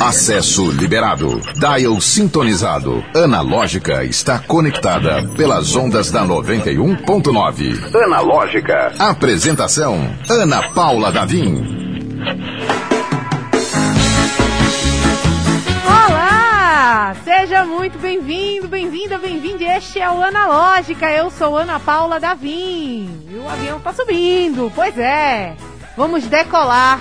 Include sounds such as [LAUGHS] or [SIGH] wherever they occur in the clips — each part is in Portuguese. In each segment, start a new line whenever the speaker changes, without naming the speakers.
Acesso liberado. Dial sintonizado. Analógica está conectada pelas ondas da 91.9. Analógica. Apresentação: Ana Paula Davim.
Olá! Seja muito bem-vindo, bem-vinda, bem-vinde. Este é o Analógica. Eu sou Ana Paula Davim. E o avião tá subindo. Pois é. Vamos decolar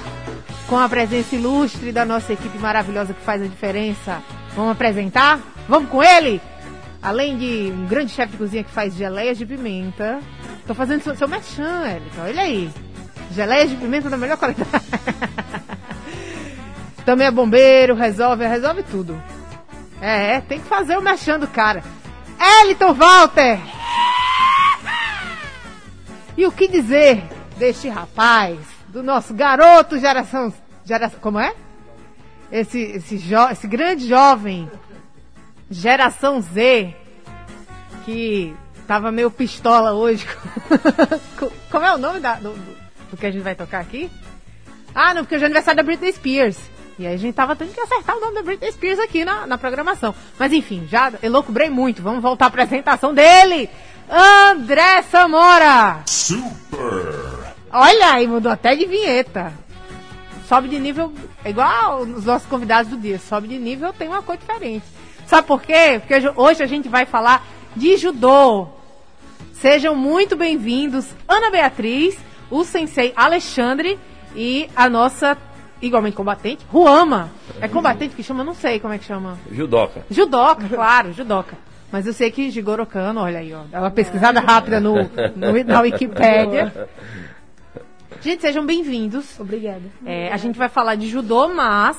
com a presença ilustre da nossa equipe maravilhosa que faz a diferença. Vamos apresentar? Vamos com ele? Além de um grande chefe de cozinha que faz geleias de pimenta. Tô fazendo seu, seu merchan, Elton. Olha aí. Geleias de pimenta da melhor qualidade. [LAUGHS] Também é bombeiro, resolve, resolve tudo. É, tem que fazer o merchan do cara. Eliton Walter! E o que dizer deste rapaz, do nosso garoto geração. Como é? Esse, esse, jo, esse grande jovem, geração Z, que tava meio pistola hoje. [LAUGHS] como é o nome da, do, do que a gente vai tocar aqui? Ah, não, porque hoje é aniversário da Britney Spears. E aí a gente tava tendo que acertar o nome da Britney Spears aqui na, na programação. Mas enfim, já elocubrei muito. Vamos voltar à apresentação dele. André Samora. Super. Olha aí, mudou até de vinheta. Sobe de nível, igual os nossos convidados do dia. Sobe de nível, tem uma cor diferente. Sabe por quê? Porque hoje a gente vai falar de judô. Sejam muito bem-vindos, Ana Beatriz, o sensei Alexandre e a nossa igualmente combatente, Ruama. É combatente que chama? Não sei como é que chama.
Judoca.
Judoca, claro, judoca. Mas eu sei que Jigoro Kano, olha aí, ó. Dá uma pesquisada rápida no, no na Wikipédia. [LAUGHS] Gente, sejam bem-vindos.
Obrigada.
É, a gente vai falar de judô, mas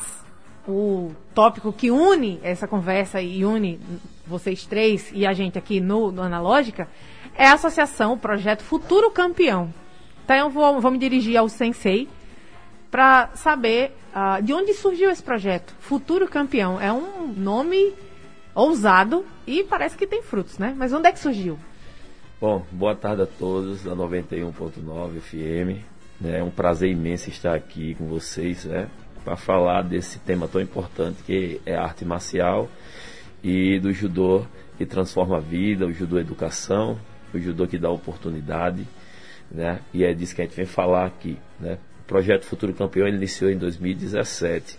o tópico que une essa conversa e une vocês três e a gente aqui no, no Analógica é a associação, o projeto Futuro Campeão. Então eu vou, vou me dirigir ao Sensei para saber uh, de onde surgiu esse projeto. Futuro Campeão é um nome ousado e parece que tem frutos, né? Mas onde é que surgiu?
Bom, boa tarde a todos da 91.9 FM. É um prazer imenso estar aqui com vocês, né? Para falar desse tema tão importante que é arte marcial e do judô que transforma a vida, o judô educação, o judô que dá oportunidade, né? E é disso que a gente vem falar aqui, né? O projeto Futuro Campeão ele iniciou em 2017,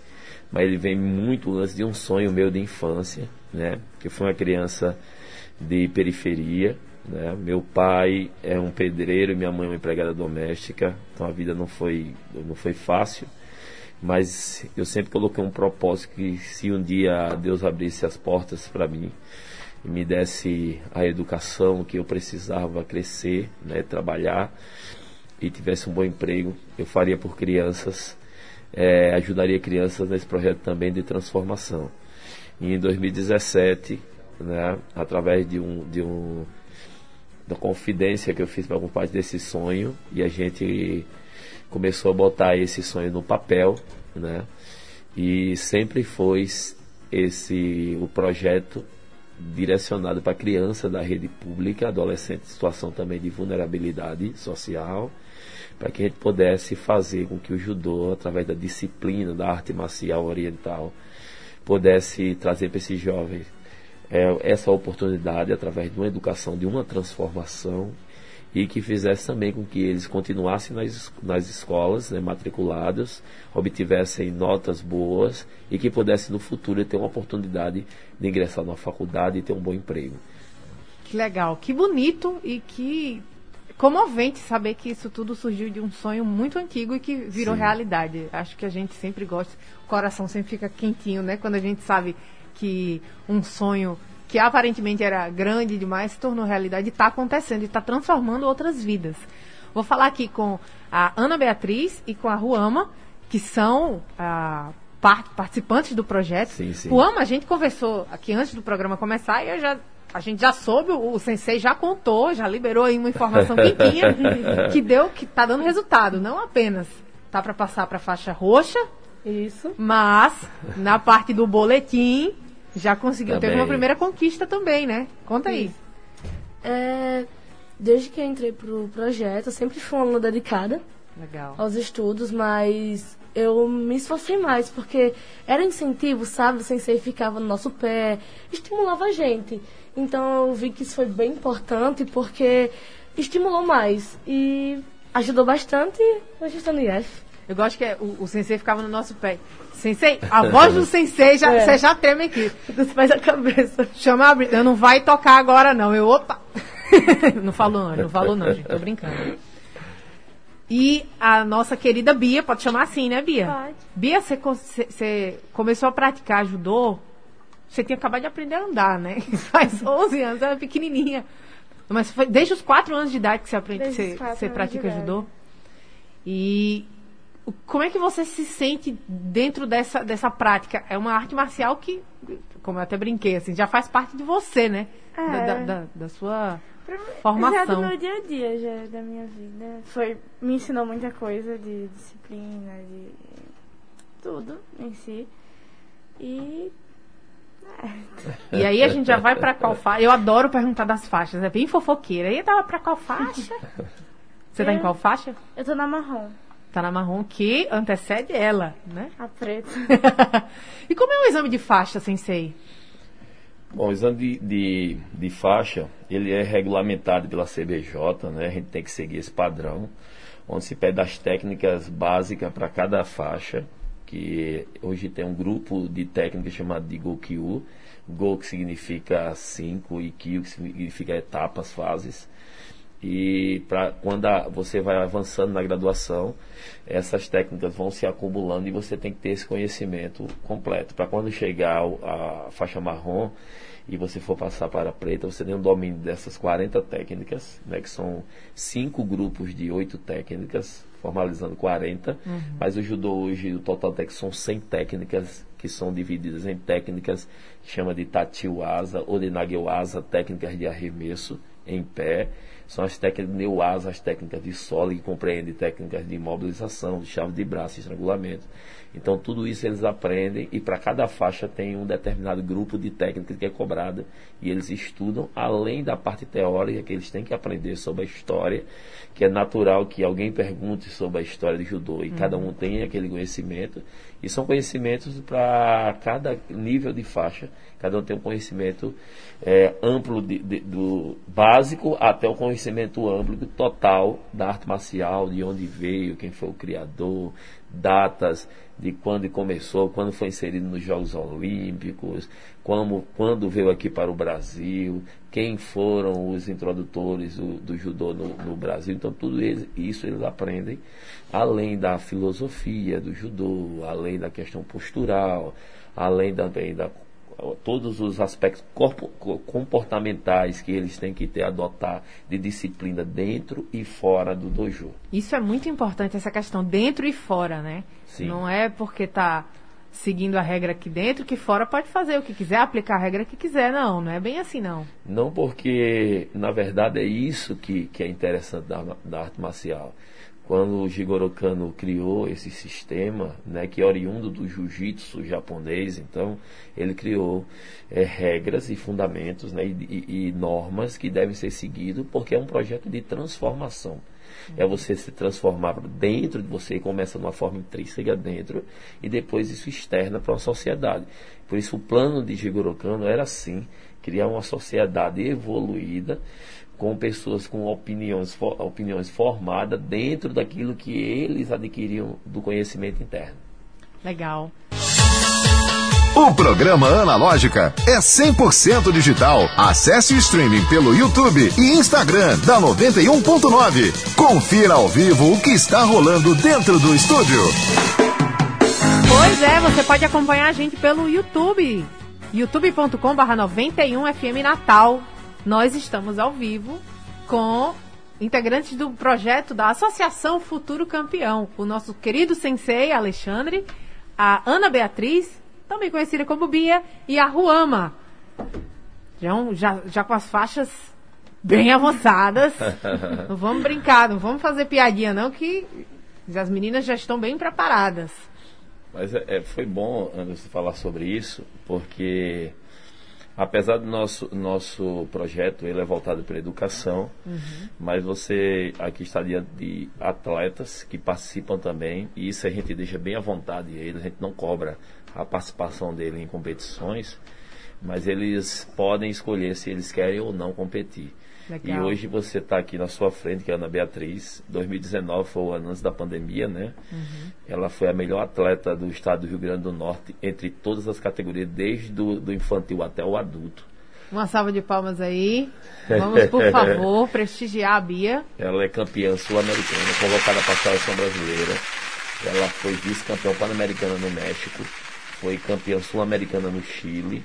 mas ele vem muito antes de um sonho meu de infância, né? Que foi uma criança de periferia, né? Meu pai é um pedreiro e minha mãe é uma empregada doméstica, então a vida não foi, não foi fácil, mas eu sempre coloquei um propósito que se um dia Deus abrisse as portas para mim e me desse a educação que eu precisava crescer, né? trabalhar e tivesse um bom emprego, eu faria por crianças, é, ajudaria crianças nesse projeto também de transformação. E em 2017, né, através de um, de um da confidência que eu fiz para parte desse sonho e a gente começou a botar esse sonho no papel, né? E sempre foi esse o projeto direcionado para criança da rede pública, adolescente situação também de vulnerabilidade social, para que a gente pudesse fazer com que o judô, através da disciplina da arte marcial oriental, pudesse trazer para esses jovens é, essa oportunidade através de uma educação, de uma transformação e que fizesse também com que eles continuassem nas, nas escolas, né, matriculados, obtivessem notas boas e que pudessem no futuro ter uma oportunidade de ingressar na faculdade e ter um bom emprego.
Que legal, que bonito e que comovente saber que isso tudo surgiu de um sonho muito antigo e que virou Sim. realidade. Acho que a gente sempre gosta, o coração sempre fica quentinho, né? Quando a gente sabe que um sonho que aparentemente era grande demais se tornou realidade e está acontecendo e está transformando outras vidas. Vou falar aqui com a Ana Beatriz e com a Ruama, que são ah, part participantes do projeto.
Sim, sim.
Ruama, a gente conversou aqui antes do programa começar e eu já a gente já soube, o sensei já contou, já liberou aí uma informação quentinha [LAUGHS] que deu, que tá dando resultado. Não apenas tá para passar para faixa roxa,
isso,
mas na parte do boletim já conseguiu, também. teve uma primeira conquista também, né? Conta aí.
É, desde que eu entrei pro projeto, eu sempre fui uma aluna dedicada
Legal.
aos estudos, mas eu me esforcei mais, porque era incentivo, sabe? O sensei ficava no nosso pé, estimulava a gente. Então eu vi que isso foi bem importante, porque estimulou mais e ajudou bastante hoje estou no IF.
Eu gosto que é, o, o sensei ficava no nosso pé. Sensei, a voz do sensei, já,
É.
você já treme aqui.
Dos pés da cabeça.
Chama a Brita, não vai tocar agora não. Eu, opa! [LAUGHS] não falou não, não falou não, gente, tô brincando. E a nossa querida Bia, pode chamar assim, né, Bia?
Pode.
Bia, você, co- você- você começou a praticar judô, você tinha acabado de aprender a andar, né? [LAUGHS] Faz 11 anos, era pequenininha. Mas foi desde os 4 anos de idade que você aprende,
Desde
que
os
você, você pratica judô. E como é que você se sente dentro dessa, dessa prática? É uma arte marcial que, como eu até brinquei, assim, já faz parte de você, né? Da,
É.
da- da- da sua
Já do
formação.
meu dia a dia, já da minha vida. Foi, me ensinou muita coisa de disciplina, de tudo em si. E
E aí a gente já vai pra qual faixa? Eu adoro perguntar das faixas, é bem fofoqueira. E eu tava pra qual faixa? [LAUGHS] Você tá em
Eu-
qual faixa?
eu tô na marrom,
Tá na marrom que antecede ela, né?
a preta. [LAUGHS]
e como é o exame de faixa, sensei?
Bom, o exame de, de, de faixa, ele é regulamentado pela CBJ, né? A gente tem que seguir esse padrão, onde se pede as técnicas básicas para cada faixa, que hoje tem um grupo de técnicas chamado de GOKU, Go que significa 5 e Kyu que significa etapas, fases. E pra, quando a- você vai avançando na graduação, essas técnicas vão se acumulando e você tem que ter esse conhecimento completo. Para quando chegar a faixa marrom e você for passar para a preta, você tem um domínio dessas 40 técnicas, né, que são cinco grupos de oito técnicas, formalizando 40. Mas o judô hoje, o total técnico são 100 técnicas que são divididas em técnicas que chama de tachiwasa ou de nagewasa, técnicas de arremesso em pé. São as técnicas de neuasa, as técnicas de solo, que compreendem técnicas de imobilização, de chave de braço, estrangulamento. Então, tudo isso eles aprendem e para cada faixa tem um determinado grupo de técnicas que é cobrada e eles estudam, além da parte teórica que eles têm que aprender sobre a história, que é natural que alguém pergunte sobre a história do judô e cada um tem aquele conhecimento. E são conhecimentos para cada nível de faixa. Cada um tem um conhecimento é, amplo de- de- do básico até o conhecimento amplo total da arte marcial, de onde veio, quem foi o criador, datas de quando começou, quando foi inserido nos Jogos Olímpicos, como, quando veio aqui para o Brasil, quem foram os introdutores do, do judô no, no Brasil. Então, tudo eles- isso eles aprendem, além da filosofia do judô, além da questão postural, além também da todos os aspectos comportamentais que eles têm que ter adotar de disciplina dentro e fora do dojo.
Isso é muito importante, essa questão dentro e fora, né?
Sim.
Não é porque tá seguindo a regra aqui dentro que fora pode fazer o que quiser, aplicar a regra que quiser. Não, não é bem assim, não.
Não porque, na verdade, é isso que, que é interessante da, da arte marcial. Quando o Jigoro Kano criou esse sistema, né, que é oriundo do jiu-jitsu japonês, então ele criou eh, regras e fundamentos né, e, e- e normas que devem ser seguidos, porque é um projeto de transformação. É você se transformar dentro de você, começa de uma forma intrínseca dentro, e depois isso externa para a sociedade. Por isso o plano de Jigoro Kano era assim, criar uma sociedade evoluída, com pessoas com opiniões, opiniões formadas dentro daquilo que eles adquiriam do conhecimento interno.
Legal.
O programa Analógica é 100% digital. Acesse o streaming pelo YouTube e Instagram da 91.9. Confira ao vivo o que está rolando dentro do estúdio.
Pois é, você pode acompanhar a gente pelo YouTube. youtube.com.br 91FM Natal. Nós estamos ao vivo com integrantes do projeto da Associação Futuro Campeão. O nosso querido sensei Alexandre, a Ana Beatriz, também conhecida como Bia, e a Ruama. Já, já, já com as faixas bem avançadas. [LAUGHS] não vamos brincar, não vamos fazer piadinha não, que as meninas já estão bem preparadas.
Mas é, é, foi bom, Anderson, falar sobre isso, porque apesar do nosso, nosso projeto, ele é voltado para a educação, uhum. mas você aqui está diante de atletas que participam também, e isso a gente deixa bem à vontade eles, a gente não cobra a participação dele em competições, mas eles podem escolher se eles querem ou não competir. Legal. E hoje você está aqui na sua frente, que é a Ana Beatriz. 2019 foi o ano antes da pandemia, né? Uhum. Ela foi a melhor atleta do estado do Rio Grande do Norte entre todas as categorias, desde do, do infantil até o adulto.
Uma salva de palmas aí. Vamos, por favor, [LAUGHS] prestigiar a Bia.
Ela é campeã sul-americana, convocada para a seleção brasileira. Ela foi vice-campeã pan-americana no México. Foi campeã sul-americana no Chile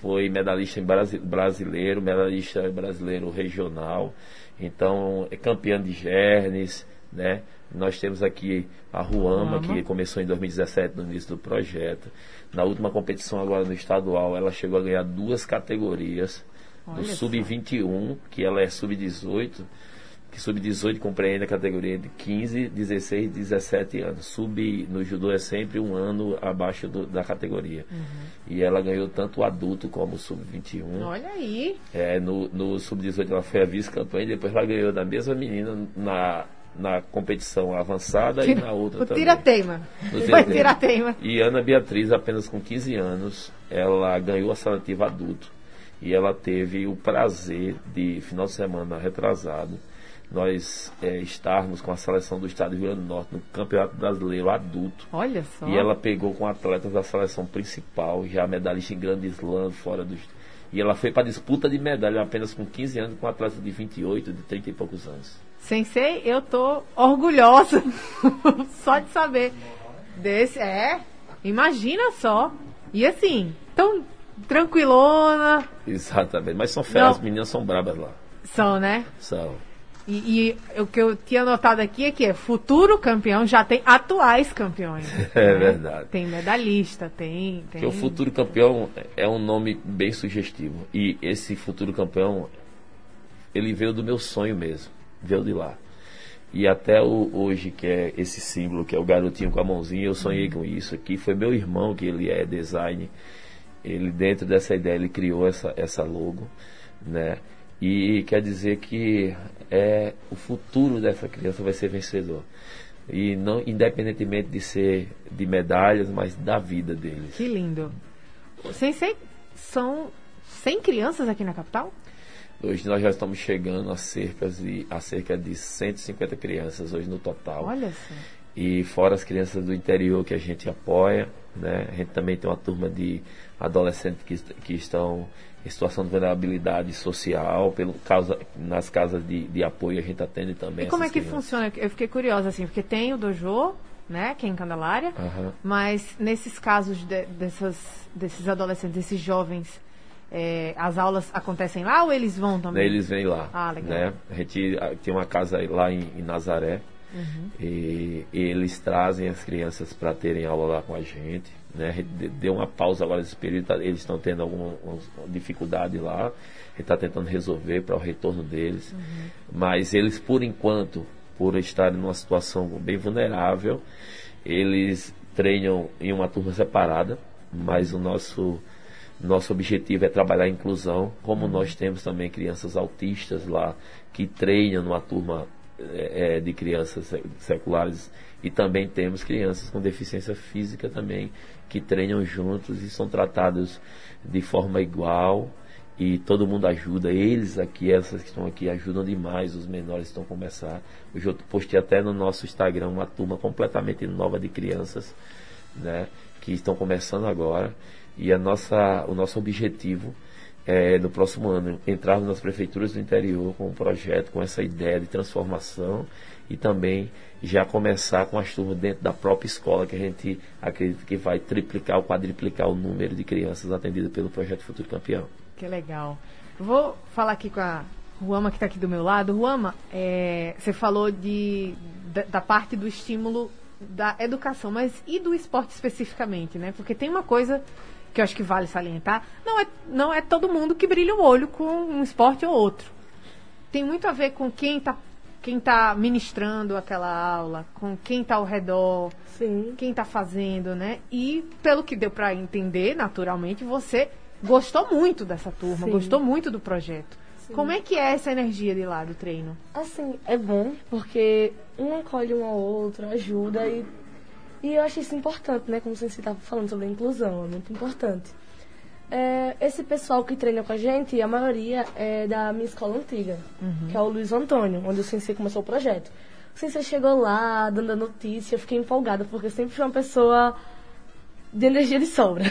foi medalhista brasileiro, medalhista brasileiro regional, então é campeã de Gernes, né? Nós temos aqui a Ruama, que começou em 2017 no início do projeto. Na última competição agora no estadual, ela chegou a ganhar duas categorias. Olha do sub-21, que ela é sub-18, que sub-18 compreende a categoria de 15, 16 e 17 anos. Sub no judô é sempre um ano abaixo do, da categoria. Uhum. E ela ganhou tanto o adulto como o sub-21.
Olha aí.
É, no, no sub-18 ela foi a vice-campanha e depois ela ganhou da mesma menina na, na competição avançada Tira, e na outra o também.
Tira-teima. Foi tira-teima.
E Ana Beatriz, apenas com 15 anos, ela ganhou a seletiva adulto. E ela teve o prazer de, final de semana retrasado, nós é, estarmos com a seleção do estado do Rio Grande do Norte no Campeonato Brasileiro Adulto.
Olha só.
E ela pegou com atletas da seleção principal, já medalhista em grande slam, fora dos. E ela foi para disputa de medalha apenas com 15 anos, com atletas de 28, de 30 e poucos anos.
Sensei, eu tô orgulhosa [LAUGHS] só de saber desse. É, imagina só. E assim, tão tranquilona.
Exatamente, mas são férias, as meninas são brabas lá.
São, né?
São.
E, e, o que eu tinha notado aqui é que é futuro campeão já tem atuais campeões. [LAUGHS]
É né? verdade.
Tem medalhista, tem. tem...
o futuro campeão é um nome bem sugestivo. E esse futuro campeão, ele veio do meu sonho mesmo. Veio de lá. E até o, hoje, que é esse símbolo, que é o garotinho com a mãozinha, eu sonhei com isso aqui. Foi meu irmão, que ele é design. Ele, dentro dessa ideia, ele criou essa, essa logo, né? E quer dizer que é, o futuro dessa criança vai ser vencedor. E não independentemente de ser de medalhas, mas da vida deles.
Que lindo. Sensei, são 100 crianças aqui na capital?
Hoje nós já estamos chegando a cerca de, a cerca de 150 crianças hoje no total.
Olha só.
E fora as crianças do interior que a gente apoia, né? A gente também tem uma turma de adolescentes que, que estão em situação de vulnerabilidade social, pelo causa, nas casas de, de apoio a gente atende também.
E como é que crianças. funciona? Eu fiquei curiosa, assim, porque tem o dojo, né, que é em Candelária, uhum. mas nesses casos de, dessas, desses adolescentes, desses jovens, é, as aulas acontecem lá ou eles vão também?
Eles vêm lá.
Ah, legal.
Né? A gente tem uma casa lá em, em Nazaré, Uhum. E, e, eles trazem as crianças para terem aula lá com a gente. Né? Deu uma pausa agora nesse período, tá, eles estão tendo alguma dificuldade lá. A gente está tentando resolver para o retorno deles. Uhum. Mas eles, por enquanto, por estarem numa situação bem vulnerável, eles treinam em uma turma separada, mas o nosso nosso objetivo é trabalhar a inclusão, como uhum. nós temos também crianças autistas lá que treinam numa turma é, é, de crianças seculares e também temos crianças com deficiência física também que treinam juntos e são tratados de forma igual e todo mundo ajuda. Eles aqui, essas que estão aqui, ajudam demais. Os menores estão a começar. Hoje eu postei até no nosso Instagram uma turma completamente nova de crianças, né, que estão começando agora. E a nossa, o nosso objetivo é, no próximo ano, entrarmos nas prefeituras do interior com um projeto, com essa ideia de transformação e também já começar com as turmas dentro da própria escola, que a gente acredita que vai triplicar ou quadriplicar o número de crianças atendidas pelo projeto Futuro Campeão.
Que legal. Vou falar aqui com a Ruama, que está aqui do meu lado. Ruama, é, você falou de, da, da parte do estímulo da educação, mas e do esporte especificamente, né? Porque tem uma coisa que eu acho que vale salientar, não é, não é todo mundo que brilha o olho com um esporte ou outro. Tem muito a ver com quem está quem tá ministrando aquela aula, com quem está ao redor,
Sim.
quem está fazendo, né? E pelo que deu para entender, naturalmente, você gostou muito dessa turma,
Sim.
gostou muito do projeto.
Sim.
Como é que é essa energia de lá do treino?
Assim, é bom porque um acolhe um ao outro, ajuda e, e eu acho isso importante, né? Como você estava falando sobre a inclusão, é muito importante. É, esse pessoal que treina com a gente, a maioria é da minha escola antiga, que é o Luiz Antônio, onde o Sensei começou o projeto. O Sensei chegou lá, dando a notícia, eu fiquei empolgada, porque eu sempre fui uma pessoa de energia de sobra.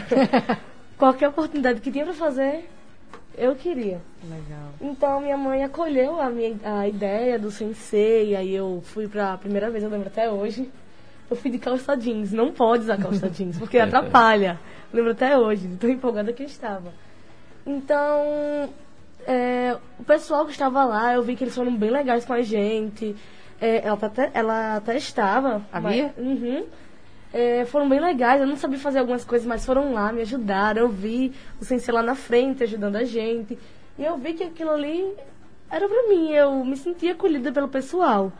[LAUGHS] Qualquer oportunidade que tinha pra fazer, eu queria.
Legal.
Então minha mãe acolheu a minha a ideia do sensei, aí eu fui pra primeira vez, eu lembro até hoje. Eu fui de calça jeans, não pode usar calça [LAUGHS] jeans, porque atrapalha. Lembro até hoje, de tão empolgada que eu estava. Então, é, o pessoal que estava lá, eu vi que eles foram bem legais com a gente. É, ela, até, ela até estava.
A
mas-
Bia?
Uhum. É, foram bem legais, eu não sabia fazer algumas coisas, mas foram lá, me ajudaram. Eu vi o sensei lá na frente ajudando a gente. E eu vi que aquilo ali era pra mim, eu me sentia acolhida pelo pessoal.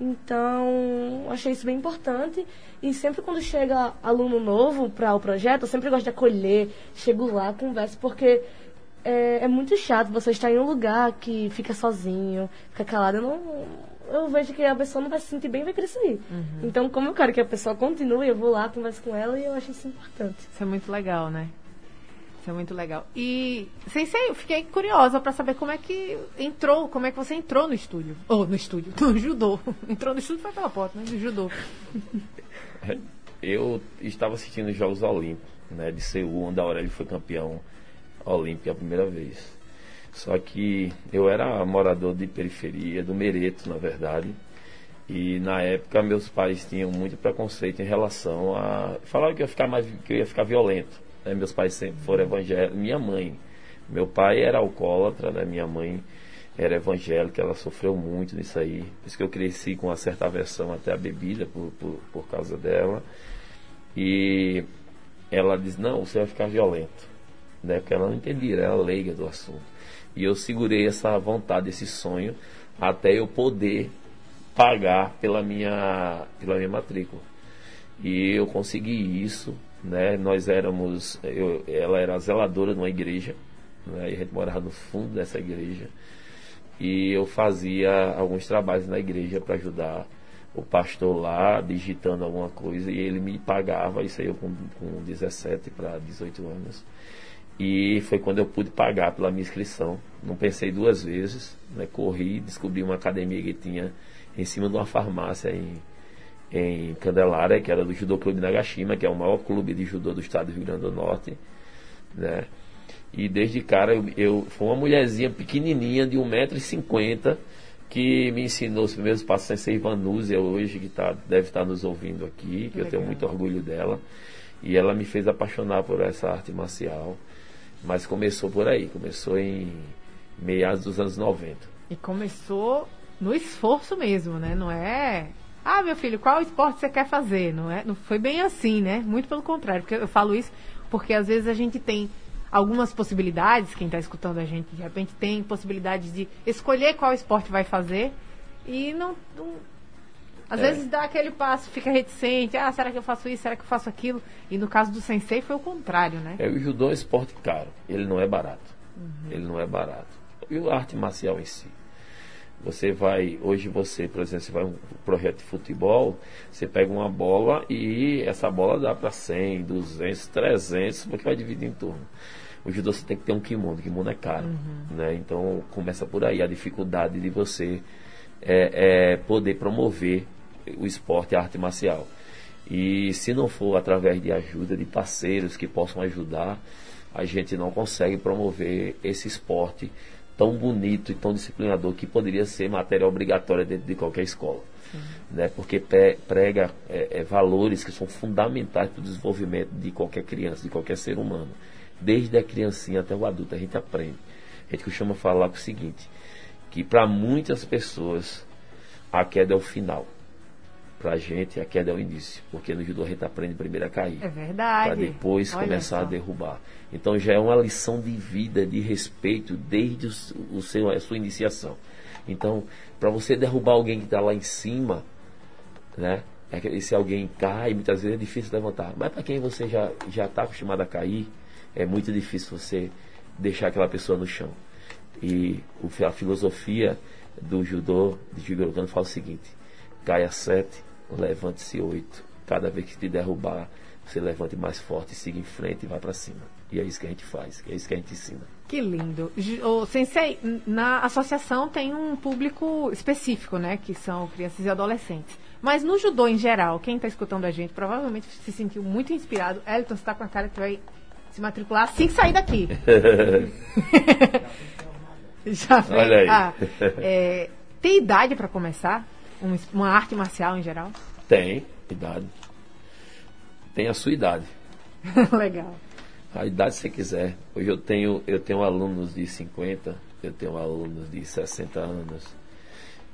Então, achei isso bem importante. E sempre quando chega aluno novo para o projeto, eu sempre gosto de acolher, chego lá, converso, porque é, é muito chato você estar em um lugar que fica sozinho, fica calado. Eu, não, eu vejo que a pessoa não vai se sentir bem vai crescer. Então, como eu quero que a pessoa continue, eu vou lá, converso com ela e eu acho isso importante.
Isso é muito legal, né? É muito legal. E, Sensei, eu fiquei curiosa pra saber como é que entrou, como é que você entrou no estúdio. Ou no estúdio, [LAUGHS] no judô. Entrou no estúdio foi pela porta, né? No judô.
Eu estava assistindo os Jogos Olímpicos, né, de Seul, onde a Aurélio foi campeão olímpico a primeira vez. Só que eu era morador de periferia, do Mereto, na verdade. E na época meus pais tinham muito preconceito em relação a. Falaram que eu ia ficar, mais, que eu ia ficar violento. Né? Meus pais sempre foram evangélicos. Minha mãe. Meu pai era alcoólatra, né? minha mãe era evangélica, ela sofreu muito nisso aí. Por isso que eu cresci com uma certa aversão até a bebida por, por, por causa dela. E ela diz, não, você vai ficar violento. Né? Porque ela não entendia, ela era leiga do assunto. E eu segurei essa vontade, esse sonho, até eu poder pagar pela minha, pela minha matrícula. E eu consegui isso, né? Nós éramos, eu, ela era zeladora de uma igreja, né? E a gente morava no fundo dessa igreja. E eu fazia alguns trabalhos na igreja para ajudar o pastor lá, digitando alguma coisa, e ele me pagava, isso aí eu com, com 17 para 18 anos. E foi quando eu pude pagar pela minha inscrição. Não pensei duas vezes, né? corri, descobri uma academia que tinha em cima de uma farmácia em, em Candelária, que era do Judô Clube Nagashima, que é o maior clube de judô do estado do Rio Grande do Norte. Né? E desde cara eu, eu foi uma mulherzinha pequenininha de 1,50m que me ensinou os primeiros passos sem ser Ivanúzia hoje, que tá, deve estar nos ouvindo aqui, que eu tenho
Legal.
muito orgulho dela. E ela me fez apaixonar por essa arte marcial. Mas começou por aí, começou em meados dos anos 90.
E começou no esforço mesmo, né? Não é. Ah, meu filho, qual esporte você quer fazer? Não é? Não foi bem assim, né? Muito pelo contrário. Porque eu falo isso porque às vezes a gente tem algumas possibilidades, quem está escutando a gente, de repente tem possibilidades de escolher qual esporte vai fazer e não. não- às
É.
vezes dá aquele passo, fica reticente, ah, será que eu faço isso, será que eu faço aquilo? E no caso do sensei foi o contrário, né?
É, o judô é um esporte caro, ele não é barato. Ele não é barato. E a arte marcial em si. Você vai, hoje você, por exemplo, você vai um projeto de futebol, você pega uma bola e essa bola dá para 100, 200, 300, porque vai dividir em turno. O judô você tem que ter um kimono, o kimono é caro, né? Então começa por aí a dificuldade de você é, é, poder promover o esporte, a arte marcial. E se não for através de ajuda de parceiros que possam ajudar, a gente não consegue promover esse esporte tão bonito e tão disciplinador que poderia ser matéria obrigatória dentro de qualquer escola. Né? Porque pre- prega é, é, valores que são fundamentais para o desenvolvimento de qualquer criança, de qualquer ser humano. Desde a criancinha até o adulto, a gente aprende. A gente costuma falar o seguinte, que para muitas pessoas a queda é o final. Para a gente a queda é o início. Porque no judô a gente aprende primeiro a cair
É verdade.
para depois
Olha
começar
só.
a derrubar. Então já é uma lição de vida, de respeito desde o, o seu, a sua iniciação. Então, para você derrubar alguém que está lá em cima, né? É que esse alguém cai, muitas vezes é difícil levantar. Mas para quem você já já está acostumado a cair, é muito difícil você deixar aquela pessoa no chão. E a filosofia do judô, de Jigoro Kano, fala o seguinte: caia sete, levante-se oito. Cada vez que te derrubar, você levante mais forte, siga em frente e vá para cima. E é isso que a gente faz, é isso que a gente ensina.
Que lindo. O Sensei, na associação tem um público específico, né? Que são crianças e adolescentes. Mas no judô em geral, quem está escutando a gente provavelmente se sentiu muito inspirado. Elton está com a cara que vai se matricular assim que sair daqui. [LAUGHS] [LAUGHS] Já.
Olha aí.
Ah, é, tem idade para começar? Um- uma arte marcial em geral?
Tem idade. Tem a sua idade. [LAUGHS]
Legal.
A idade que você quiser. Hoje eu tenho, eu tenho alunos de 50, eu tenho alunos de 60 anos,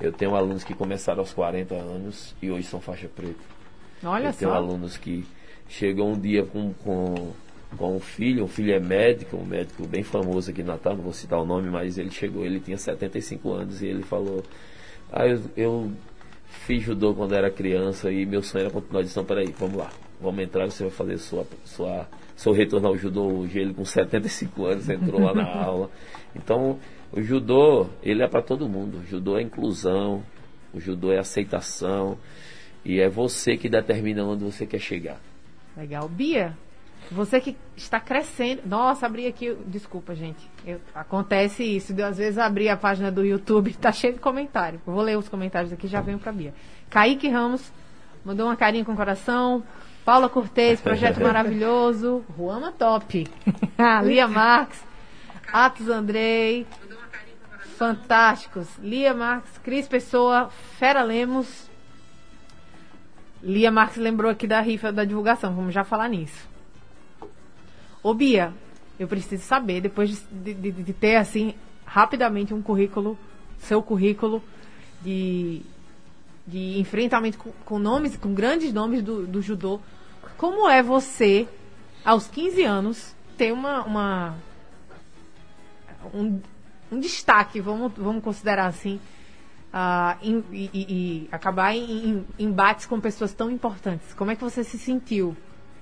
eu tenho alunos que começaram aos 40 anos e hoje são faixa preta.
Olha
eu tenho
só.
alunos que chegam um dia com, com, com um filho, um filho é médico, um médico bem famoso aqui em Natal, não vou citar o nome, mas ele chegou, ele tinha 75 anos e ele falou, ah, eu, eu fiz judô quando era criança e meu sonho era continuar. Disse, não, peraí, vamos lá, vamos entrar, você vai fazer sua, sua, seu retorno ao judô hoje. Ele com 75 anos entrou lá na [LAUGHS] aula. Então, o judô, ele é para todo mundo. O judô é inclusão, o judô é aceitação e é você que determina onde você quer chegar.
Legal. Bia, você que está crescendo. Nossa, abri aqui. Desculpa, gente. Eu- acontece isso. De às vezes abrir a página do YouTube, [LAUGHS] tá cheio de comentário. Eu vou ler os comentários aqui já venho pra Bia. Kaique Ramos mandou uma carinha com o coração. Paula Cortez, projeto [LAUGHS] maravilhoso. Ruama Top. [LAUGHS] Ah, Lia Marques. Atos Andrei. Fantásticos. Lia Marques, Cris Pessoa, Fera Lemos. Lia Marques lembrou aqui da rifa da divulgação, vamos já falar nisso. Ô Bia, eu preciso saber, depois de, de- de- ter assim, rapidamente um currículo, seu currículo de, de enfrentamento com, com nomes, com grandes nomes do, do judô, como é você, aos 15 anos, ter uma, uma um, um destaque, vamos, vamos considerar assim, em- e, e- e acabar em, em embates com pessoas tão importantes. Como é que você se sentiu?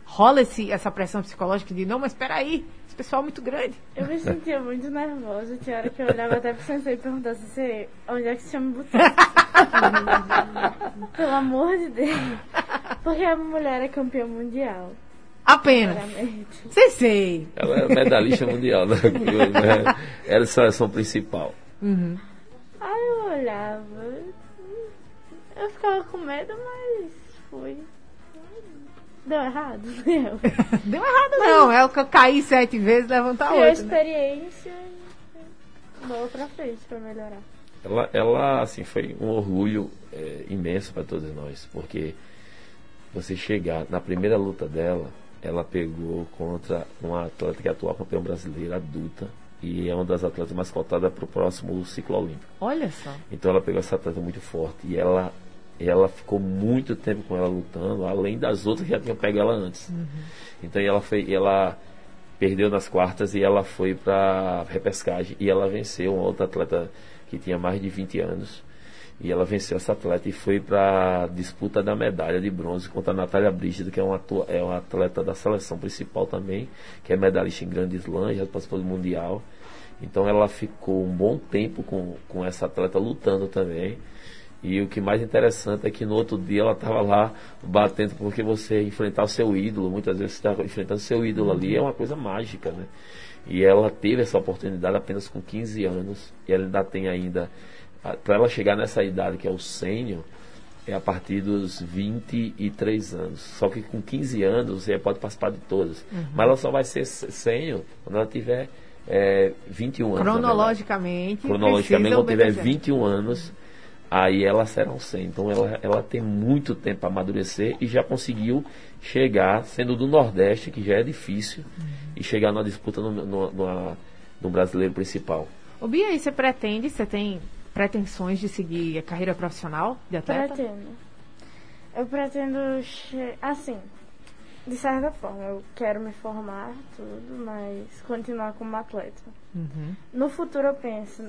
Rola esse, essa pressão psicológica de, não, mas espera aí, esse pessoal é muito grande.
Eu me sentia muito nervosa. Tinha hora que eu olhava até pro sensei e perguntava assim, onde é que me botou? [LAUGHS] Pelo amor de Deus. Porque a mulher é campeã mundial.
Apenas.
Claramente.
Sei, sei.
Ela é medalhista mundial, né? Era a seleção principal.
Aí eu olhava. Eu ficava com medo, mas fui. Deu errado, [LAUGHS] deu. [LAUGHS]
Deu errado, não. É o que eu caí sete vezes, levantar oito. né?
experiência e bola pra frente pra melhorar.
Ela, ela assim, foi um orgulho é, imenso para todos nós, porque você chegar na primeira luta dela, ela pegou contra uma atleta que é atual campeã brasileira adulta e é uma das atletas mais cotadas para o próximo ciclo olímpico.
Olha só.
Então ela pegou essa atleta muito forte e ela, ela ficou muito tempo com ela lutando, além das outras que já tinham pego ela antes. Então ela foi, ela perdeu nas quartas e ela foi para repescagem e ela venceu uma outra atleta que tinha mais de 20 anos. E ela venceu essa atleta e foi para disputa da medalha de bronze contra a Natália Brígida, que é uma, é uma atleta da seleção principal também, que é medalhista em Grande Slam, já participou do Mundial. Então ela ficou um bom tempo com, com essa atleta lutando também. E o que mais interessante é que no outro dia ela estava lá batendo, porque você enfrentar o seu ídolo, muitas vezes você está enfrentando seu ídolo ali, é uma coisa mágica, né? E ela teve essa oportunidade apenas com 15 anos, e ela ainda tem ainda, para ela chegar nessa idade que é o sênior, é a partir dos 23 anos. Só que com 15 anos você pode participar de todas. Mas ela só vai ser sênior quando ela tiver é, 21 anos.
Cronologicamente.
cronologicamente, quando tiver
obedecer.
21 anos, aí ela será um 100. Então ela, ela tem muito tempo para amadurecer e já conseguiu chegar, sendo do Nordeste, que já é difícil, e chegar numa disputa no, no, numa- no brasileiro principal.
Ô Bia, e você pretende, você tem pretensões de seguir a carreira profissional de atleta?
Pretendo. Eu pretendo. Assim, de certa forma, eu quero me formar, tudo, mas continuar como atleta.
Uhum.
No futuro eu penso,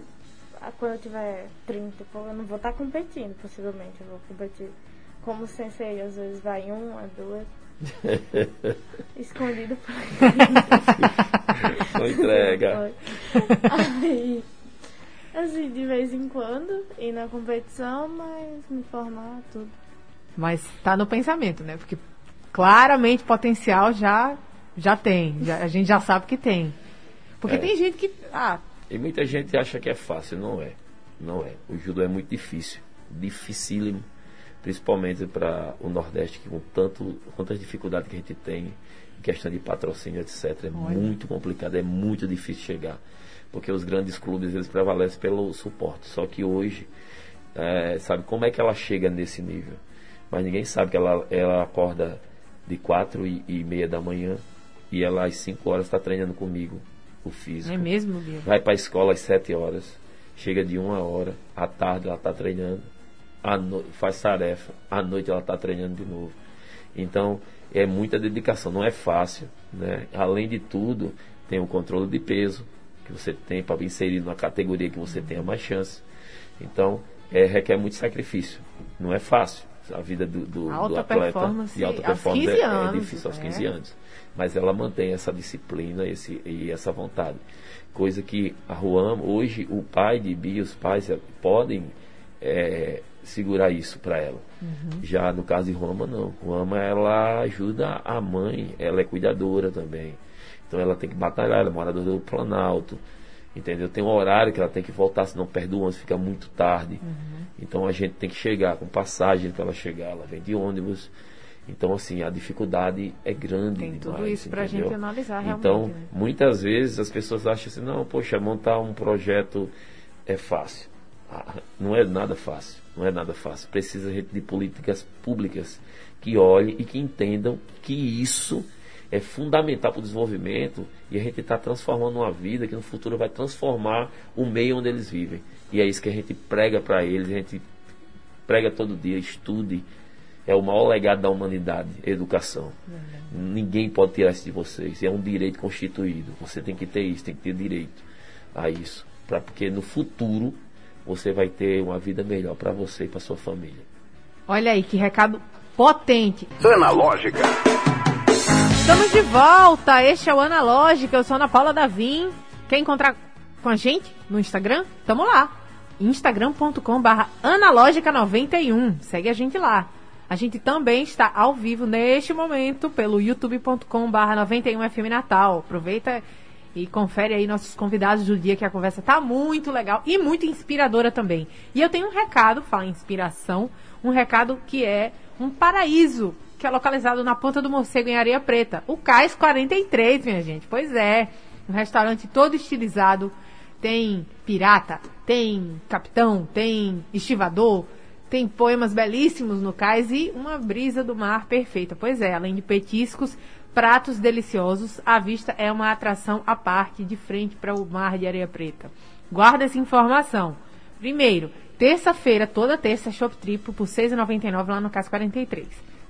quando eu tiver 30, pô, eu não vou estar competindo, possivelmente. Eu vou competir como sensei, às vezes vai em uma, duas. [LAUGHS] escondido por aí.
Pega.
Aí, assim, de vez em quando, ir na competição, mas me formar, tudo.
Mas tá no pensamento, né? Porque claramente potencial já, já tem. Já, a gente já sabe que tem. Porque
É.
tem gente que. Ah,
E muita gente acha que é fácil, não é. Não é. O judô é muito difícil, dificílimo, principalmente para o Nordeste, que com tanto, quantas dificuldades que a gente tem em questão de patrocínio, etc. É
Olha.
muito complicado, é muito difícil chegar. Porque os grandes clubes, eles prevalecem pelo suporte. Só que hoje, é, sabe como é que ela chega nesse nível? Mas ninguém sabe que ela, ela acorda de quatro e, e meia da manhã e ela às 5 horas está treinando comigo físico
é mesmo, Bia?
vai para a escola às 7 horas, chega de uma hora, à tarde ela está treinando, no... faz tarefa, à noite ela está treinando de novo. Então é muita dedicação, não é fácil. Né? Além de tudo, tem o controle de peso que você tem para inserir numa categoria que você tenha mais chance. Então é, requer muito sacrifício, não é fácil. A vida do, do,
Alta
do atleta de alta performance
15
é- é,
anos,
difícil aos
é.
15 anos. Mas ela mantém essa disciplina esse, e essa vontade. Coisa que a Ruama, hoje o pai de Bia, os pais eh, podem eh, segurar isso para ela.
Uhum.
Já no caso de Ruama, não. Ruama, ela ajuda a mãe, ela é cuidadora também. Então ela tem que batalhar, ela é moradora do Planalto. Entendeu? Tem um horário que ela tem que voltar, senão perde o ônibus, fica muito tarde.
Uhum.
Então a gente tem que chegar com passagem para ela chegar, ela vem de ônibus. Então, assim, a dificuldade é grande.
Tem tudo
demais,
isso pra
entendeu?
gente analisar realmente.
Então,
né?
muitas vezes as pessoas acham assim, não, poxa, montar um projeto é fácil. Ah, Não é nada fácil, não é nada fácil. Precisa gente de políticas públicas que olhem e que entendam que isso é fundamental para o desenvolvimento e a gente está transformando uma vida que no futuro vai transformar o meio onde eles vivem. E é isso que a gente prega para eles, a gente prega todo dia, estude. É o maior legado da humanidade, educação. Ninguém pode tirar isso de vocês. É um direito constituído. Você tem que ter isso, tem que ter direito a isso. Pra, porque no futuro você vai ter uma vida melhor para você e para sua família.
Olha aí, que recado potente.
Analógica.
Estamos de volta. Este é o Analógica. Eu sou Ana Paula Davim. Quer encontrar com a gente no Instagram? Tamo lá. instagram.com.br analógica91. Segue a gente lá. A gente também está ao vivo neste momento pelo youtube.com.br 91FM Natal. Aproveita e confere aí nossos convidados do dia, que a conversa tá muito legal e muito inspiradora também. E eu tenho um recado, fala inspiração, um recado que é um paraíso, que é localizado na Ponta do Morcego, em Areia Preta. O Cais 43, minha gente. Pois é, um restaurante todo estilizado. Tem pirata, tem capitão, tem estivador, tem poemas belíssimos no cais e uma brisa do mar perfeita. Pois é, além de petiscos, pratos deliciosos, a vista é uma atração à parte, de frente para o mar de areia preta. Guarda essa informação. Primeiro, terça-feira, toda terça, Shop Triplo por R$ 6,99 lá no Cais 43.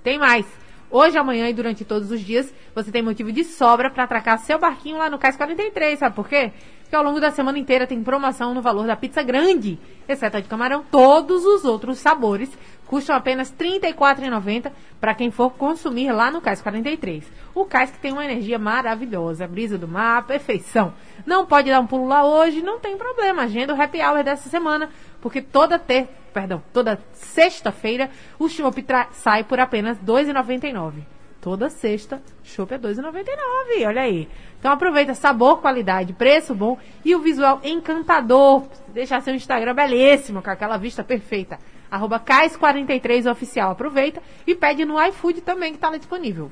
Tem mais! Hoje, amanhã e durante todos os dias, você tem motivo de sobra para atracar seu barquinho lá no Cais 43. Sabe por quê? Porque ao longo da semana inteira tem promoção no valor da pizza grande, exceto a de camarão. Todos os outros sabores custam apenas R$ 34,90 para quem for consumir lá no Cais 43. O Cais que tem uma energia maravilhosa, a brisa do mar, perfeição. Não pode dar um pulo lá hoje, não tem problema. Agenda o happy hour dessa semana, porque toda ter, perdão, toda sexta-feira o chopp sai por apenas R$ 2,99. Toda sexta, chopp é R$ 2,99. Olha aí. Então aproveita sabor, qualidade, preço bom e o visual encantador. Deixar seu Instagram belíssimo, com aquela vista perfeita. Arroba Cais43oficial. Aproveita e pede no iFood também, que está lá disponível.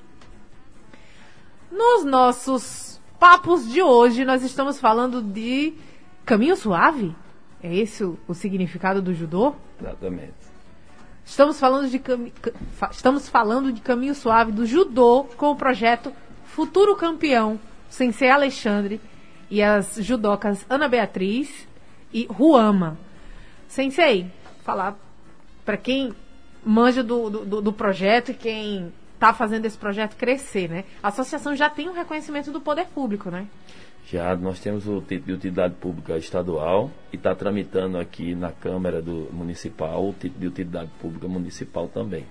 Nos nossos papos de hoje, nós estamos falando de caminho suave. É esse o, o significado do judô?
Exatamente.
Estamos falando de estamos falando de caminho suave do judô com o projeto Futuro Campeão, Sensei Alexandre e as judocas Ana Beatriz e Ruama. Sensei, falar para quem manja do, do- do projeto e quem está fazendo esse projeto crescer, né? A associação já tem um reconhecimento do poder público, né?
Já nós temos o título de utilidade pública estadual e está tramitando aqui na Câmara do Municipal o título de utilidade pública municipal também.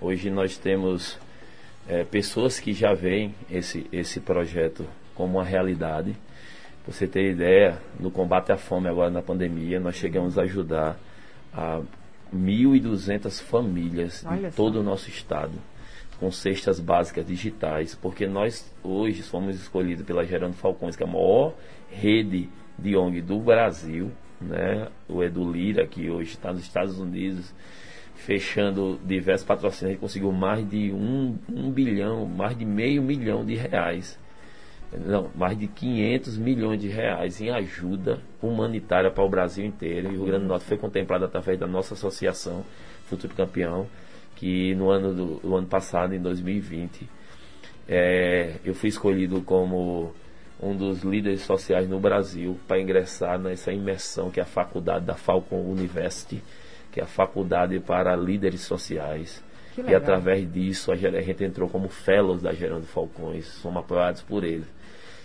Hoje nós temos é, pessoas que já veem esse, esse projeto como uma realidade. Pra você ter ideia, no combate à fome agora na pandemia, nós chegamos a ajudar a 1.200 famílias
Olha
em
só.
todo o nosso estado com cestas básicas digitais, porque nós hoje fomos escolhidos pela Gerando Falcões, que é a maior rede de ONG do Brasil, né? O Edu Lira, que hoje está nos Estados Unidos, fechando diversos patrocínios, ele conseguiu mais de um, um bilhão, mais de meio milhão de reais não, mais de 500 milhões de reais em ajuda humanitária para o Brasil inteiro. E o Rio Grande do Norte foi contemplado através da nossa associação Futuro Campeão, que no ano, do, no ano passado, em 2020, é, eu fui escolhido como um dos líderes sociais no Brasil para ingressar nessa imersão que é a faculdade da Falcon University, que é a faculdade para líderes sociais. E através disso a gente entrou como fellows da Gerando Falcões, somos apoiados por ele.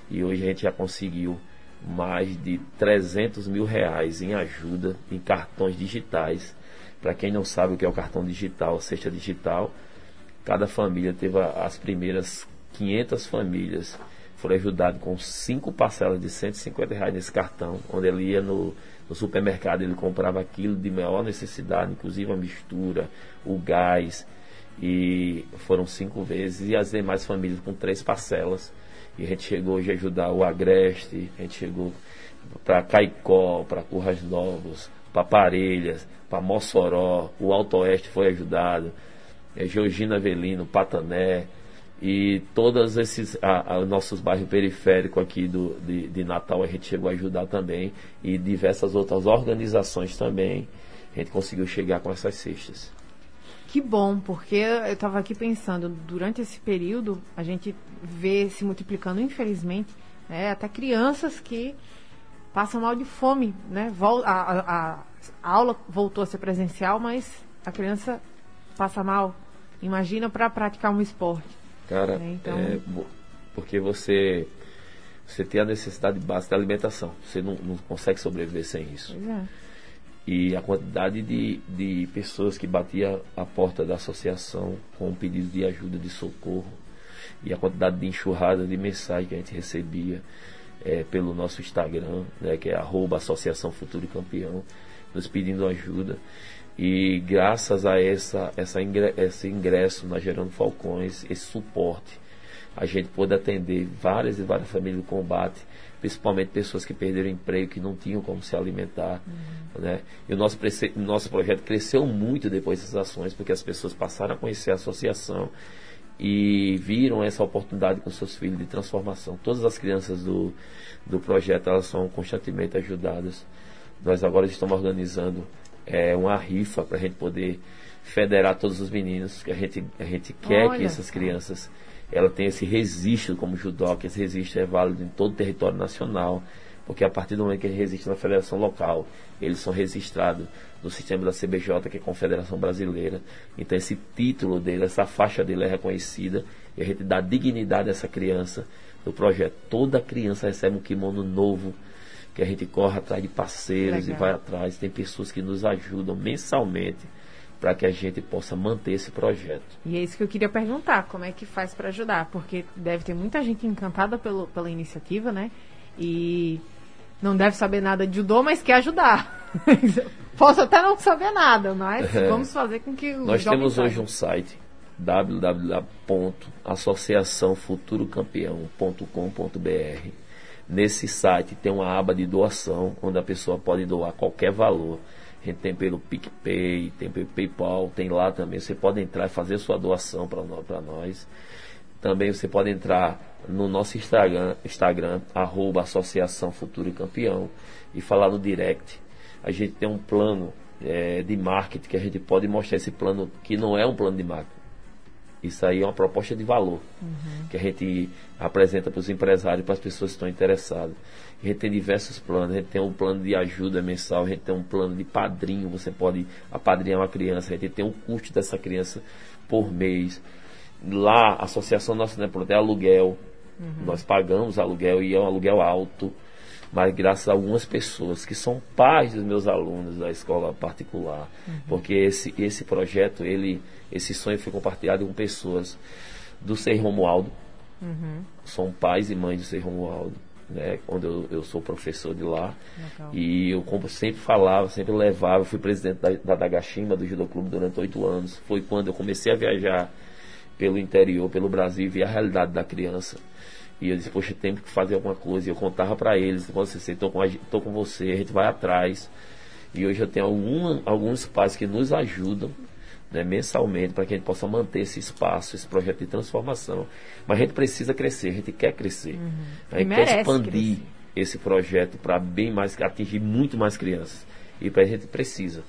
E hoje a gente já conseguiu mais de 300 mil reais em ajuda em cartões digitais. Para quem não sabe o que é o cartão digital, cesta digital, cada família teve as primeiras 500 famílias foram ajudadas com cinco parcelas de 150 reais nesse cartão, onde ele ia no, no supermercado, ele comprava aquilo de maior necessidade, inclusive a mistura, o gás, e foram cinco vezes, e as demais famílias com três parcelas. E a gente chegou hoje a ajudar o Agreste, a gente chegou para Caicó, para Curras Novos, para Parelhas, para Mossoró, o Alto Oeste foi ajudado, é, Georgina Avelino, Patané, e todos esses a- a- nossos bairros periféricos aqui do, de, de Natal a gente chegou a ajudar também, e diversas outras organizações também, a gente conseguiu chegar com essas cestas.
Que bom, porque eu estava aqui pensando, durante esse período, a gente vê se multiplicando, infelizmente, né, até crianças que passam mal de fome, né? A, a- a- aula voltou a ser presencial, mas a criança passa mal. Imagina para praticar um esporte.
Cara,
É, então-
é porque você você tem a necessidade básica da alimentação. Você não, não consegue sobreviver sem isso.
É.
E a quantidade de, de pessoas que batia a porta da associação com pedido de ajuda, de socorro, e a quantidade de enxurrada de mensagem que a gente recebia eh, pelo nosso Instagram, né, que é arroba Associação Futuro Campeão, nos pedindo ajuda. E graças a essa, essa ingre- esse ingresso na Gerando Falcões, esse suporte, a gente pôde atender várias e várias famílias do combate, principalmente pessoas que perderam emprego, que não tinham como se alimentar. Né? E o nosso, nosso projeto cresceu muito depois dessas ações, porque as pessoas passaram a conhecer a associação e viram essa oportunidade com seus filhos de transformação. Todas as crianças do, do projeto elas são constantemente ajudadas. Nós agora estamos organizando é, uma rifa para a gente poder federar todos os meninos, que a gente, a gente quer que
Olha
essas
só.
crianças ela tenha esse registro como judô, que esse registro é válido em todo o território nacional, porque a partir do momento que ele registra na federação local, eles são registrados no sistema da CBJ, que é a Confederação Brasileira. Então esse título dele, essa faixa dele é reconhecida e a gente dá dignidade a essa criança do projeto. Toda criança recebe um kimono novo, que a gente corre atrás de parceiros
Legal.
e vai atrás. Tem pessoas que nos ajudam mensalmente para que a gente possa manter esse projeto.
E é isso que eu queria perguntar, como é que faz para ajudar? Porque deve ter muita gente encantada pelo, pela iniciativa, né? E não deve saber nada de judô, mas quer ajudar. [LAUGHS] Posso até não saber nada, mas
É.
vamos fazer com que o
Nós temos hoje um site www.associaçãofuturocampeão.com.br. Nesse site tem uma aba de doação, onde a pessoa pode doar qualquer valor. A gente tem pelo PicPay, tem pelo PayPal, tem lá também. Você pode entrar e fazer sua doação para nós. Também você pode entrar no nosso Instagram, Instagram arroba Associação Futuro Campeão, e falar no direct. A gente tem um plano eh, de marketing que a gente pode mostrar esse plano que não é um plano de marketing. Isso aí é uma proposta de valor que a gente apresenta para os empresários, para as pessoas que estão interessadas. A gente tem diversos planos, a gente tem um plano de ajuda mensal, a gente tem um plano de padrinho, você pode apadrinhar uma criança, a gente tem o custo dessa criança por mês. Lá, a Associação Nacional de é aluguel, nós pagamos aluguel e é um aluguel alto, mas graças a algumas pessoas que são pais dos meus alunos da escola particular, porque esse, esse projeto, ele, esse sonho foi compartilhado com pessoas do Sei Romualdo. São pais e mães do Sei Romualdo. Né, quando eu, eu sou professor de lá.
Legal.
E eu como sempre falava, sempre levava, eu fui presidente da, da Dagashima, do Judo Clube, durante oito anos. Foi quando eu comecei a viajar pelo interior, pelo Brasil, e ver a realidade da criança. E eu disse, poxa, tem que fazer alguma coisa. E eu contava para eles, você estou com, a tô com você, a gente vai atrás. E hoje eu tenho alguma, alguns pais que nos ajudam né, mensalmente para que a gente possa manter esse espaço, esse projeto de transformação. Mas a gente precisa crescer, a gente quer crescer. A
E
gente
merece
quer expandir
crescer.
esse projeto para bem mais, atingir muito mais crianças. E para a gente precisa.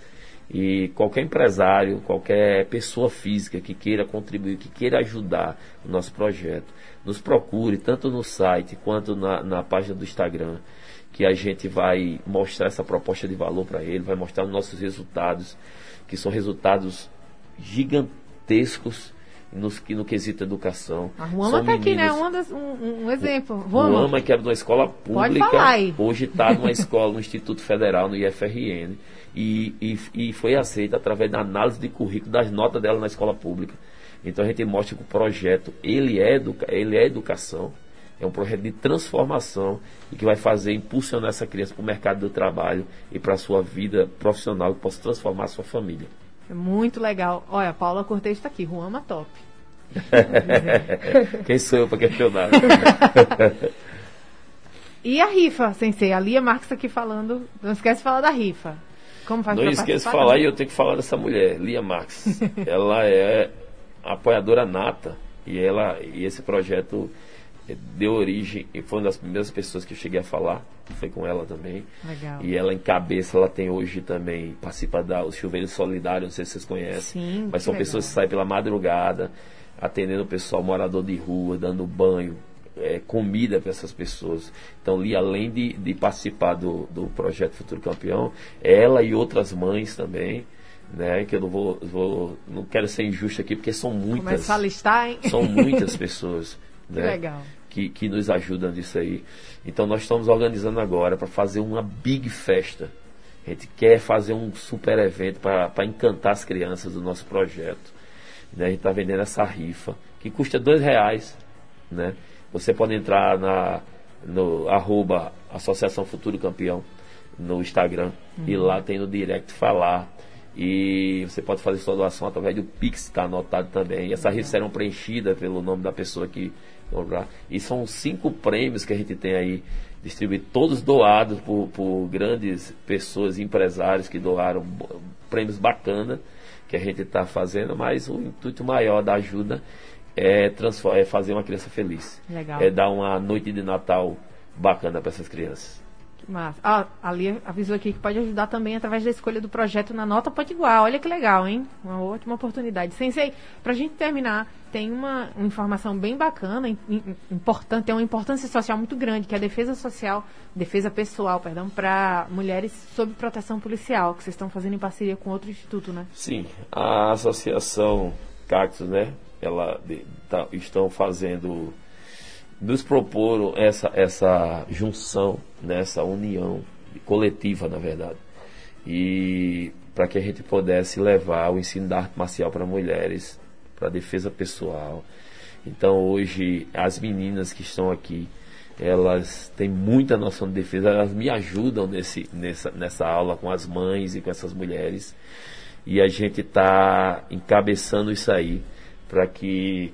E qualquer empresário, qualquer pessoa física que queira contribuir, que queira ajudar o nosso projeto, nos procure, tanto no site quanto na, na página do Instagram, que a gente vai mostrar essa proposta de valor para ele, vai mostrar os nossos resultados, que são resultados gigantescos nos, no quesito educação.
A Ruama
São
tá aqui, né? das- um, um exemplo.
Ruama,
Ruama.
que era de uma escola pública, hoje está numa escola no Instituto Federal, no IFRN, e, e, e foi aceita através da análise de currículo das notas dela na escola pública. Então a gente mostra que o projeto, ele é, educa, ele é educação, é um projeto de transformação e que vai fazer impulsionar essa criança para o mercado do trabalho e para a sua vida profissional que possa transformar a sua família.
É muito legal. Olha, a Paula Cortez está aqui. Ruama top. [LAUGHS]
Quem sou eu para questionar? [LAUGHS]
E a rifa, sensei? A Lia Marques tá aqui falando. Não esquece de falar da rifa. Como faz
Não
pra
esqueça de falar, e eu tenho que falar dessa mulher, Lia Marx. [LAUGHS] ela é apoiadora nata e ela e esse projeto deu origem e foi uma das primeiras pessoas que eu cheguei a falar, foi com ela também.
Legal.
E ela encabeça, ela tem hoje também, participa da os chuveiros solidários, não sei se vocês conhecem,
Sim,
mas são
legal.
pessoas que saem pela madrugada, atendendo o pessoal morador de rua, dando banho, eh, comida para essas pessoas. Então, Lia, além de, de participar do, do projeto Futuro Campeão, ela e outras mães também, né, que eu não vou, vou não quero ser injusto aqui, porque são muitas.
Começar a listar, hein?
São muitas pessoas. [LAUGHS]
Que
né,
legal.
Que, que nos ajudam nisso aí. Então nós estamos organizando agora para fazer uma big festa. A gente quer fazer um super evento para encantar as crianças do nosso projeto. Né? A gente está vendendo essa rifa, que custa dois reais. Né? Você pode entrar na, no arroba Associação Futuro Campeão no Instagram e lá tem no direct falar. E você pode fazer sua doação através do Pix, está anotado também. E essa rifa serão preenchida pelo nome da pessoa que comprar. E são cinco prêmios que a gente tem aí distribuídos, todos doados por, por grandes pessoas, empresários que doaram prêmios bacana que a gente está fazendo, mas o intuito maior da ajuda é, é fazer uma criança feliz.
Legal.
É dar uma noite de Natal bacana para essas crianças.
Que massa. Ah, a Lia avisou aqui que pode ajudar também através da escolha do projeto na Nota Potiguar. Olha que legal, hein? Uma ótima oportunidade. Sensei, pra gente terminar, tem uma, informação bem bacana, im- im- importante, tem uma importância social muito grande, que é a defesa social, defesa pessoal, perdão, para mulheres sob proteção policial, que vocês estão fazendo em parceria com outro instituto, né?
Sim, a associação Cactus, né? Ela de- tá- estão fazendo, nos proporam essa essa junção, né, essa união coletiva, na verdade, e para que a gente pudesse levar o ensino da arte marcial para mulheres, para defesa pessoal. Então hoje as meninas que estão aqui elas têm muita noção de defesa, elas me ajudam nesse, nessa, nessa aula com as mães e com essas mulheres. E a gente está encabeçando isso aí para que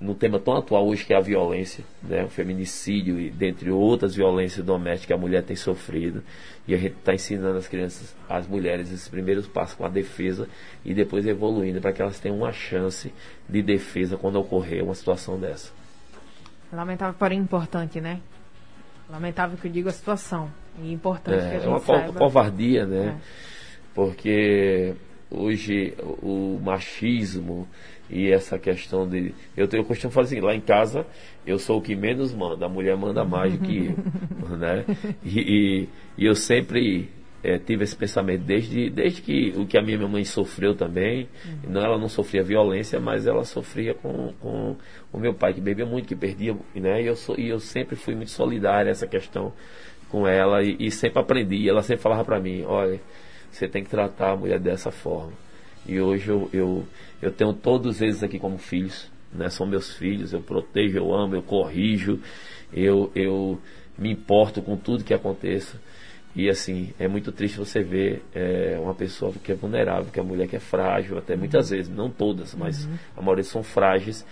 no tema tão atual hoje que é a violência, né, o feminicídio e dentre outras violências domésticas que a mulher tem sofrido, e a gente está ensinando as crianças, as mulheres, esses primeiros passos com a defesa e depois evoluindo para que elas tenham uma chance de defesa quando ocorrer uma situação dessa.
Lamentável, porém importante, né? Lamentável que eu digo a situação. E importante que a
É,
gente
é uma
saiba.
covardia, né? Porque hoje o machismo e essa questão de. Eu, eu costumo falar assim, lá em casa eu sou o que menos manda, a mulher manda mais do que eu. [LAUGHS] né? E, e, e eu sempre eh, tive esse pensamento, desde, desde que o que a minha mãe sofreu também, não, ela não sofria violência, mas ela sofria com, com o meu pai, que bebia muito, que perdia, né? E eu, sou, e eu sempre fui muito solidário essa questão com ela e, e sempre aprendi. Ela sempre falava para mim, olha, você tem que tratar a mulher dessa forma. E hoje eu, eu, eu tenho todos eles aqui como filhos, né? São meus filhos, eu protejo, eu amo, eu corrijo, eu, eu me importo com tudo que aconteça. E assim, é muito triste você ver é, uma pessoa que é vulnerável, que é mulher que é frágil, até muitas vezes, não todas, mas uhum. a maioria são frágeis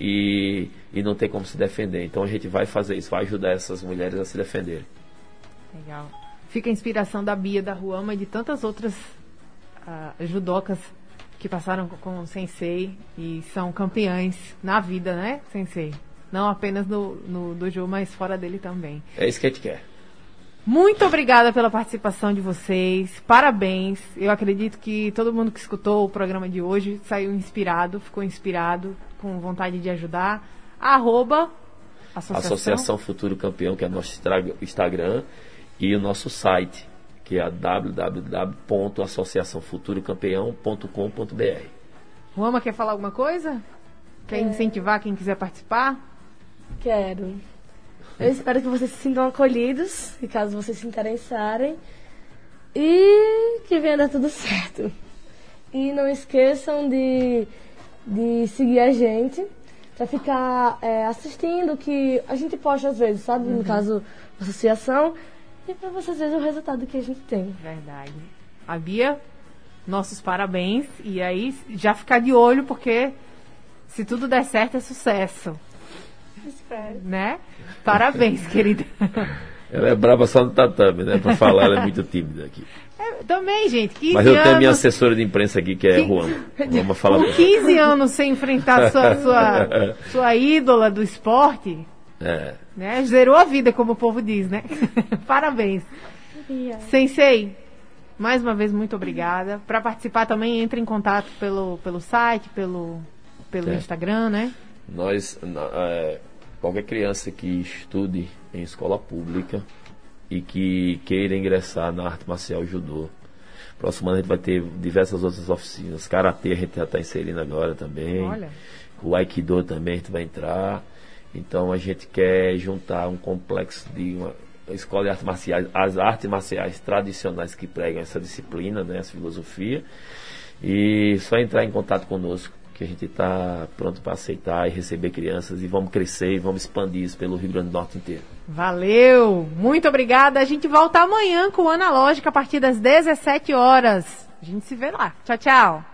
e, e não tem como se defender. Então a gente vai fazer isso, vai ajudar essas mulheres a se defenderem.
Legal. Fica a inspiração da Bia, da Ruama e de tantas outras judocas que passaram com o Sensei e são campeãs na vida, né, Sensei? Não apenas no, no dojo, mas fora dele também.
É isso que a gente quer.
Muito obrigada pela participação de vocês. Parabéns. Eu acredito que todo mundo que escutou o programa de hoje saiu inspirado, ficou inspirado, com vontade de ajudar. Arroba
Associação, Associação Futuro Campeão, que é nosso Instagram, e o nosso site, que é www.associaçãofuturocampeão.com.br.
Roma quer falar alguma coisa? Quer é. incentivar quem quiser participar?
Quero. Eu espero que vocês se sintam acolhidos, e caso vocês se interessarem, e que venha dar tudo certo. E não esqueçam de, de seguir a gente para ficar é, assistindo o que a gente posta às vezes, sabe? Uhum. No caso, associação, e para vocês verem o resultado que a gente tem.
Verdade. A Bia, nossos parabéns. E aí, já ficar de olho, porque se tudo der certo, é sucesso.
Espero.
Né? Parabéns, [LAUGHS] querida.
Ela é brava só no tatame, né? Pra falar, ela é muito tímida aqui.
É, também, gente.
Mas eu tenho a minha assessora de imprensa aqui, que é que... Juan. [LAUGHS]
Vamos falar Com 15 anos sem enfrentar sua, sua, [LAUGHS] sua ídola do esporte. É. Né? Zerou a vida, como o povo diz, né? [LAUGHS] Parabéns. Sensei, mais uma vez, muito obrigada. Para participar também, entre em contato pelo, pelo site, pelo, pelo é. Instagram, né?
Nós, é, qualquer criança que estude em escola pública e que queira ingressar na arte marcial judô, próximo ano a gente vai ter diversas outras oficinas. Karatê a gente já está inserindo agora também. Olha. O Aikido também a gente vai entrar. Então a gente quer juntar um complexo de uma escola de artes marciais, as artes marciais tradicionais que pregam essa disciplina, né, essa filosofia. E só entrar em contato conosco que a gente está pronto para aceitar e receber crianças e vamos crescer e vamos expandir isso pelo Rio Grande do Norte inteiro.
Valeu! Muito obrigada. A gente volta amanhã com o Analógica a partir das 17 horas. A gente se vê lá. Tchau, tchau.